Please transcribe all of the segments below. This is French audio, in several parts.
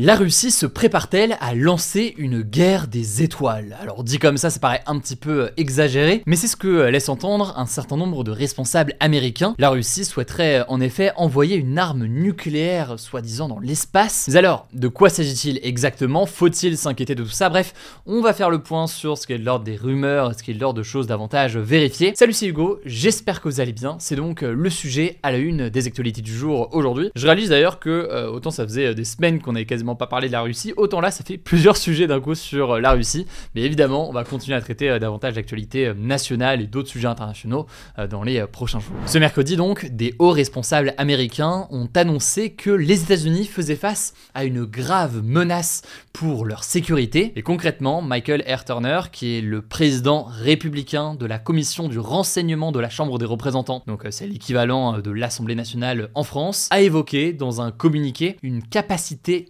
La Russie se prépare-t-elle à lancer une guerre des étoiles? Alors dit comme ça, ça paraît un petit peu euh, exagéré, mais c'est ce que euh, laisse entendre un certain nombre de responsables américains. La Russie souhaiterait euh, en effet envoyer une arme nucléaire, soi-disant, dans l'espace. Mais alors, de quoi s'agit-il exactement? Faut-il s'inquiéter de tout ça? Bref, on va faire le point sur ce qui est de l'ordre des rumeurs, ce qui est de l'ordre de choses davantage vérifiées. Salut, c'est Hugo, j'espère que vous allez bien. C'est donc le sujet à la une des actualités du jour aujourd'hui. Je réalise d'ailleurs que, autant ça faisait des semaines qu'on avait quasiment pas parlé de la Russie, autant là ça fait plusieurs sujets d'un coup sur euh, la Russie. Mais évidemment, on va continuer à traiter euh, davantage d'actualités euh, nationales et d'autres sujets internationaux dans les prochains jours. Ce mercredi donc, des hauts responsables américains ont annoncé que les États-Unis faisaient face à une grave menace pour leur sécurité. Et concrètement, Michael R. Turner, qui est le président républicain de la commission du renseignement de la Chambre des représentants, donc c'est l'équivalent de l'Assemblée nationale en France, a évoqué dans un communiqué une capacité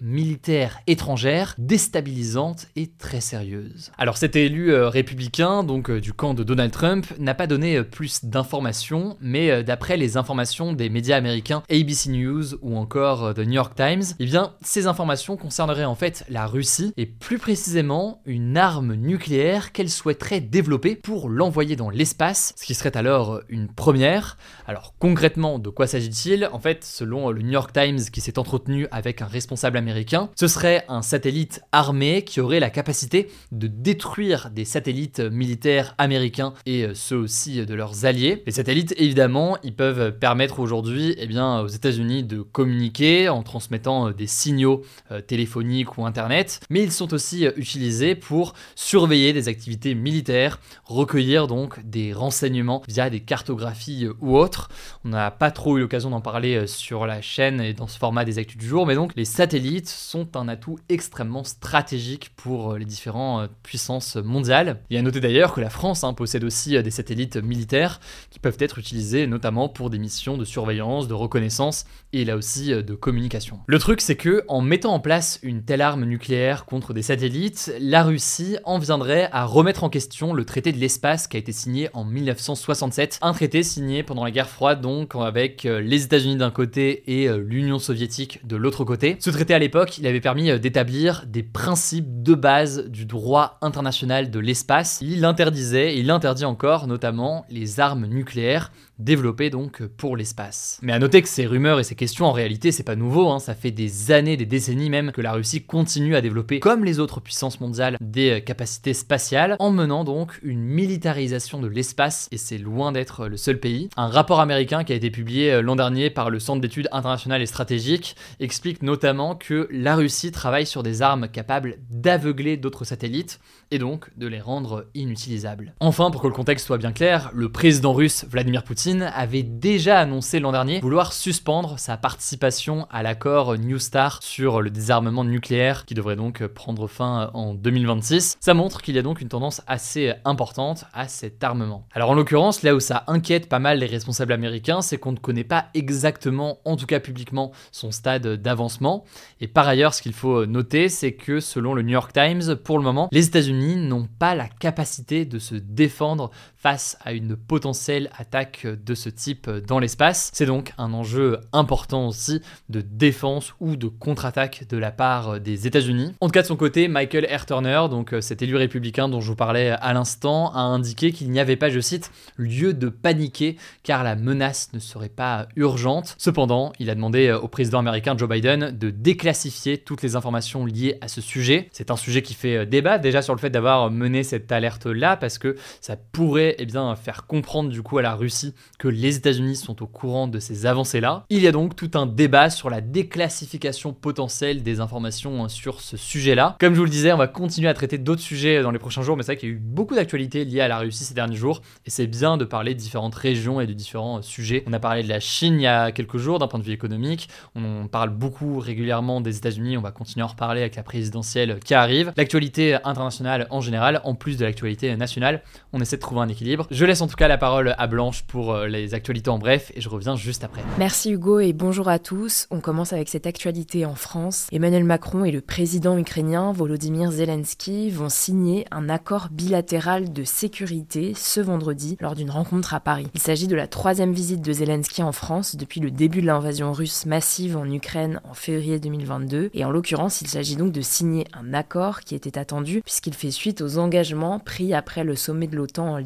étrangère déstabilisante et très sérieuse. Alors cet élu euh, républicain, donc euh, du camp de Donald Trump, n'a pas donné euh, plus d'informations, mais d'après les informations des médias américains ABC News ou encore The New York Times, eh bien ces informations concerneraient en fait la Russie et plus précisément une arme nucléaire qu'elle souhaiterait développer pour l'envoyer dans l'espace, ce qui serait alors une première. Alors concrètement, de quoi s'agit-il? En fait, selon le New York Times qui s'est entretenu avec un responsable américain ce serait un satellite armé qui aurait la capacité de détruire des satellites militaires américains et euh, ceux aussi de leurs alliés. Les satellites, évidemment, ils peuvent permettre aujourd'hui eh bien, aux États-Unis de communiquer en transmettant euh, des signaux euh, téléphoniques ou Internet, mais ils sont aussi utilisés pour surveiller des activités militaires, recueillir donc des renseignements via des cartographies ou autres. On n'a pas trop eu l'occasion d'en parler sur la chaîne et dans ce format des actus du jour, mais donc les satellites sont un atout extrêmement stratégique pour euh, les différentes euh, puissances mondiales. A à noter d'ailleurs que la France hein, possède aussi euh, des satellites militaires qui peuvent être utilisés notamment pour des missions de surveillance, de reconnaissance et là aussi de communication. Le truc c'est que en mettant en place une telle arme nucléaire contre des satellites, la Russie en viendrait à remettre en question le traité de l'espace qui a été signé en 1967, un traité signé pendant la guerre froide donc avec les États-Unis d'un côté et l'Union soviétique de l'autre côté. Ce traité à l'époque il avait permis euh, d'établir des principes de base du droit international de l'espace. Il interdisait, et il interdit encore notamment les armes nucléaires développées donc pour l'espace. Mais à noter que ces rumeurs et ces questions en réalité c'est pas nouveau, hein. ça fait des années, des décennies même que la Russie continue à développer, comme les autres puissances mondiales, des euh, capacités spatiales, en menant donc une militarisation de l'espace, et c'est loin d'être le seul pays. Un rapport américain qui a été publié euh, l'an dernier par le Centre d'études internationales et stratégiques explique notamment que la Russie travaille sur des armes capables d'aveugler d'autres satellites et donc de les rendre inutilisables. Enfin, pour que le contexte soit bien clair, le président russe Vladimir Poutine avait déjà annoncé l'an dernier vouloir suspendre sa participation à l'accord New Star sur le désarmement nucléaire qui devrait donc prendre fin en 2026. Ça montre qu'il y a donc une tendance assez importante à cet armement. Alors en l'occurrence, là où ça inquiète pas mal les responsables américains, c'est qu'on ne connaît pas exactement, en tout cas publiquement, son stade d'avancement. Et par ailleurs, ce qu'il faut noter, c'est que selon le New York Times, pour le moment, les États-Unis n'ont pas la capacité de se défendre face à une potentielle attaque de ce type dans l'espace. C'est donc un enjeu important aussi de défense ou de contre-attaque de la part des États-Unis. En tout cas, de son côté, Michael R. Turner, donc euh, cet élu républicain dont je vous parlais à l'instant, a indiqué qu'il n'y avait pas, je cite, lieu de paniquer car la menace ne serait pas urgente. Cependant, il a demandé au président américain Joe Biden de déclassifier toutes les informations liées à ce sujet. C'est un sujet qui fait débat déjà sur le fait d'avoir mené cette alerte-là parce que ça pourrait eh bien, faire comprendre du coup à la Russie que les États-Unis sont au courant de ces avancées-là. Il y a donc tout un débat sur la déclassification potentielle des informations hein, sur ce sujet-là. Comme je vous le disais, on va continuer à traiter d'autres sujets dans les prochains jours, mais c'est vrai qu'il y a eu beaucoup d'actualités liées à la Russie ces derniers jours, et c'est bien de parler de différentes régions et de différents sujets. On a parlé de la Chine il y a quelques jours d'un point de vue économique, on parle beaucoup régulièrement des États-Unis, on va continuer à en reparler avec la présidentielle qui arrive. L'actualité internationale en général, en plus de l'actualité nationale, on essaie de trouver un équilibre. Je laisse en tout cas la parole à Blanche pour euh, les actualités en bref, et je reviens juste après. Merci Hugo et bonjour à tous. On commence avec cette actualité en France. Emmanuel Macron et le président ukrainien Volodymyr Zelensky vont signer un accord bilatéral de sécurité ce vendredi lors d'une rencontre à Paris. Il s'agit de la troisième visite de Zelensky en France depuis le début de l'invasion russe massive en Ukraine en février 2022 et en l'occurrence il s'agit donc de signer un accord qui était attendu puisqu'il fait suite aux engagements pris après le sommet de l'OTAN en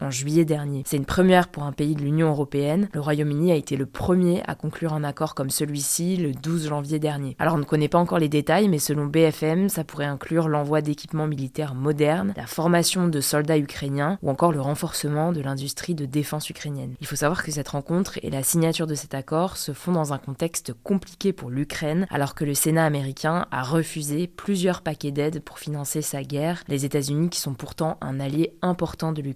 En juillet dernier. C'est une première pour un pays de l'Union européenne. Le Royaume-Uni a été le premier à conclure un accord comme celui-ci le 12 janvier dernier. Alors on ne connaît pas encore les détails mais selon BFM ça pourrait inclure l'envoi d'équipements militaires modernes, la formation de soldats ukrainiens ou encore le renforcement de l'industrie de défense ukrainienne. Il faut savoir que cette rencontre et la signature de cet accord se font dans un contexte compliqué pour l'Ukraine, alors que le Sénat américain a refusé plusieurs paquets d'aide pour financer sa guerre, les États-Unis qui sont pourtant un allié important de l'Ukraine.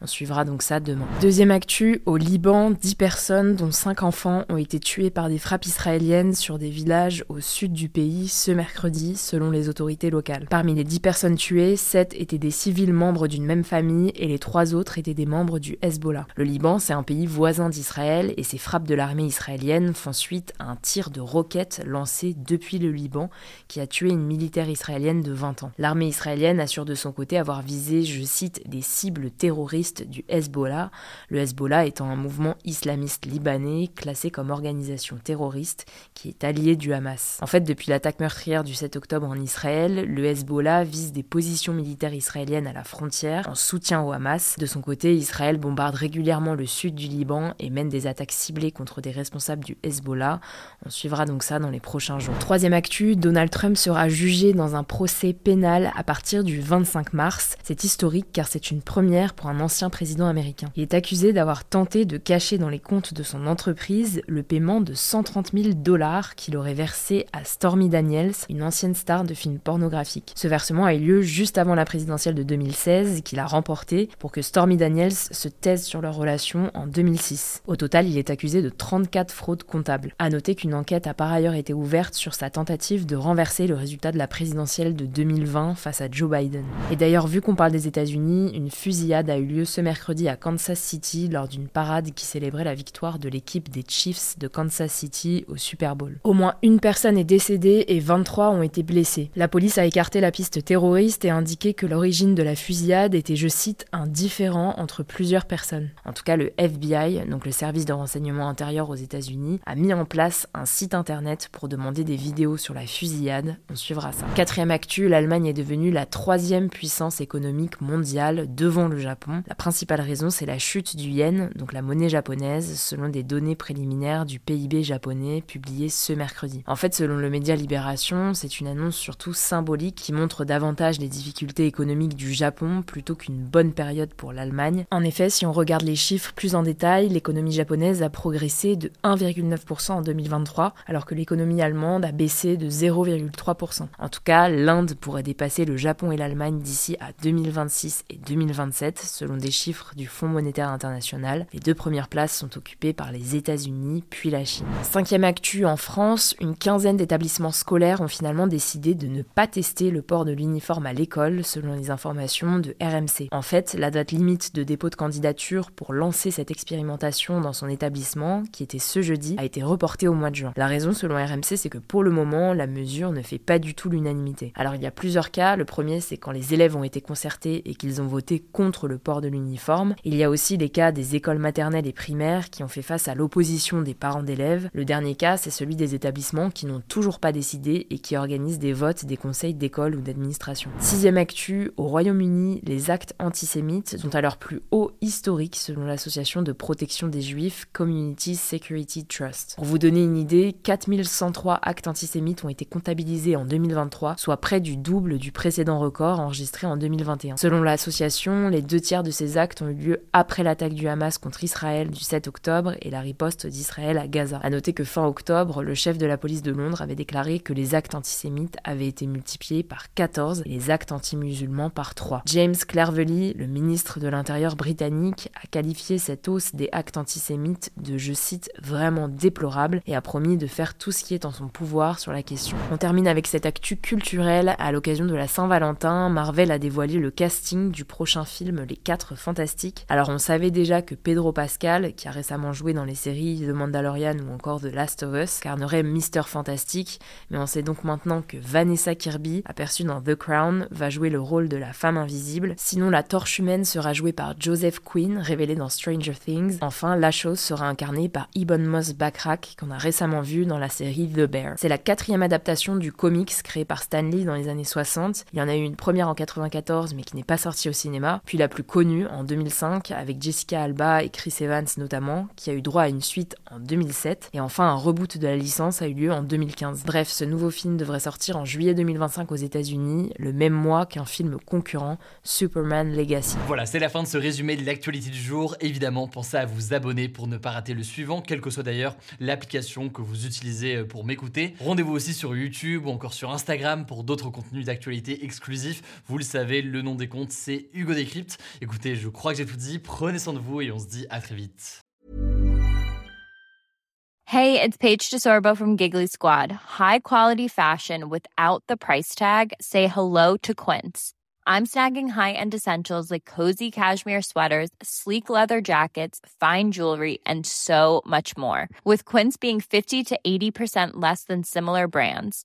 On suivra donc ça demain. Deuxième actu, au Liban, 10 personnes, dont 5 enfants, ont été tuées par des frappes israéliennes sur des villages au sud du pays ce mercredi, selon les autorités locales. Parmi les 10 personnes tuées, 7 étaient des civils membres d'une même famille et les 3 autres étaient des membres du Hezbollah. Le Liban, c'est un pays voisin d'Israël et ces frappes de l'armée israélienne font suite à un tir de roquettes lancé depuis le Liban qui a tué une militaire israélienne de 20 ans. L'armée israélienne assure de son côté avoir visé, je cite, des cibles terroristes du Hezbollah, le Hezbollah étant un mouvement islamiste libanais classé comme organisation terroriste qui est allié du Hamas. En fait, depuis l'attaque meurtrière du 7 octobre en Israël, le Hezbollah vise des positions militaires israéliennes à la frontière en soutien au Hamas. De son côté, Israël bombarde régulièrement le sud du Liban et mène des attaques ciblées contre des responsables du Hezbollah. On suivra donc ça dans les prochains jours. Troisième actu, Donald Trump sera jugé dans un procès pénal à partir du 25 mars. C'est historique car c'est une première pour un ancien président américain. Il est accusé d'avoir tenté de cacher dans les comptes de son entreprise le paiement de 130 000 dollars qu'il aurait versé à Stormy Daniels, une ancienne star de films pornographiques. Ce versement a eu lieu juste avant la présidentielle de 2016 qu'il a remporté pour que Stormy Daniels se taise sur leur relation en 2006. Au total, il est accusé de 34 fraudes comptables. A noter qu'une enquête a par ailleurs été ouverte sur sa tentative de renverser le résultat de la présidentielle de 2020 face à Joe Biden. Et d'ailleurs, vu qu'on parle des États-Unis, une fusillade a eu lieu ce mercredi à Kansas City lors d'une parade qui célébrait la victoire de l'équipe des Chiefs de Kansas City au Super Bowl. Au moins une personne est décédée et 23 ont été blessés. La police a écarté la piste terroriste et indiqué que l'origine de la fusillade était, je cite, un différent entre plusieurs personnes. En tout cas, le FBI, donc le service de renseignement intérieur aux États-Unis, a mis en place un site internet pour demander des vidéos sur la fusillade. On suivra ça. Quatrième actu, l'Allemagne est devenue la troisième puissance économique mondiale devant le Japon. La principale raison, c'est la chute du yen, donc la monnaie japonaise, selon des données préliminaires du PIB japonais publiées ce mercredi. En fait, selon le média Libération, c'est une annonce surtout symbolique qui montre davantage les difficultés économiques du Japon plutôt qu'une bonne période pour l'Allemagne. En effet, si on regarde les chiffres plus en détail, l'économie japonaise a progressé de 1,9% en 2023, alors que l'économie allemande a baissé de 0,3%. En tout cas, l'Inde pourrait dépasser le Japon et l'Allemagne d'ici à 2026 et 2027, selon des chiffres du Fonds monétaire international. Les deux premières places sont occupées par les États-Unis, puis la Chine. Cinquième actu en France, une quinzaine d'établissements scolaires ont finalement décidé de ne pas tester le port de l'uniforme à l'école, selon les informations de RMC. En fait, la date limite de dépôt de candidature pour lancer cette expérimentation dans son établissement, qui était ce jeudi, a été reportée au mois de juin. La raison, selon RMC, c'est que pour le moment, la mesure ne fait pas du tout l'unanimité. Alors il y a plusieurs cas. Le premier, c'est quand les élèves ont été concertés et qu'ils ont voté contre le port de l'uniforme. Il y a aussi les cas des écoles maternelles et primaires qui ont fait face à l'opposition des parents d'élèves. Le dernier cas, c'est celui des établissements qui n'ont toujours pas décidé et qui organisent des votes des conseils d'école ou d'administration. Sixième actu, au Royaume-Uni, les actes antisémites sont à leur plus haut historique selon l'association de protection des juifs Community Security Trust. Pour vous donner une idée, 4103 actes antisémites ont été comptabilisés en 2023, soit près du double du précédent record enregistré en 2021. Selon l'association, les deux tiers de ces actes ont eu lieu après l'attaque du Hamas contre Israël du 7 octobre et la riposte d'Israël à Gaza. A noter que fin octobre, le chef de la police de Londres avait déclaré que les actes antisémites avaient été multipliés par 14 et les actes anti-musulmans par 3. James Clervelly, le ministre de l'Intérieur britannique, a qualifié cette hausse des actes antisémites de, je cite, vraiment déplorable et a promis de faire tout ce qui est en son pouvoir sur la question. On termine avec cette actu culturelle. À l'occasion de la Saint-Valentin, Marvel a dévoilé le casting du prochain film Les 4 Fantastiques. Alors on savait déjà que Pedro Pascal, qui a récemment joué dans les séries The Mandalorian ou encore The Last of Us, carnerait Mister Fantastique, mais on sait donc maintenant que Vanessa Kirby, aperçue dans The Crown, va jouer le rôle de la femme invisible. Sinon, la torche humaine sera jouée par Joseph Quinn, révélé dans Stranger Things. Enfin, la chose sera incarnée par Ibn Moss Backrack, qu'on a récemment vu dans la série The Bear. C'est la quatrième adaptation du comics créé par Stan Lee dans les années 60. Il y en a eu une première en 94, mais qui n'est pas sortie au cinéma, la plus connue en 2005 avec Jessica Alba et Chris Evans notamment, qui a eu droit à une suite en 2007, et enfin un reboot de la licence a eu lieu en 2015. Bref, ce nouveau film devrait sortir en juillet 2025 aux États-Unis, le même mois qu'un film concurrent, Superman Legacy. Voilà, c'est la fin de ce résumé de l'actualité du jour. Évidemment, pensez à vous abonner pour ne pas rater le suivant, quelle que soit d'ailleurs l'application que vous utilisez pour m'écouter. Rendez-vous aussi sur YouTube ou encore sur Instagram pour d'autres contenus d'actualité exclusifs. Vous le savez, le nom des comptes, c'est Hugo Écoutez, je crois que j'ai tout dit. Prenez soin de vous et on se dit à très vite. Hey, it's Paige DeSorbo from Giggly Squad. High quality fashion without the price tag. Say hello to Quince. I'm snagging high-end essentials like cozy cashmere sweaters, sleek leather jackets, fine jewelry, and so much more. With Quince being 50 to 80% less than similar brands.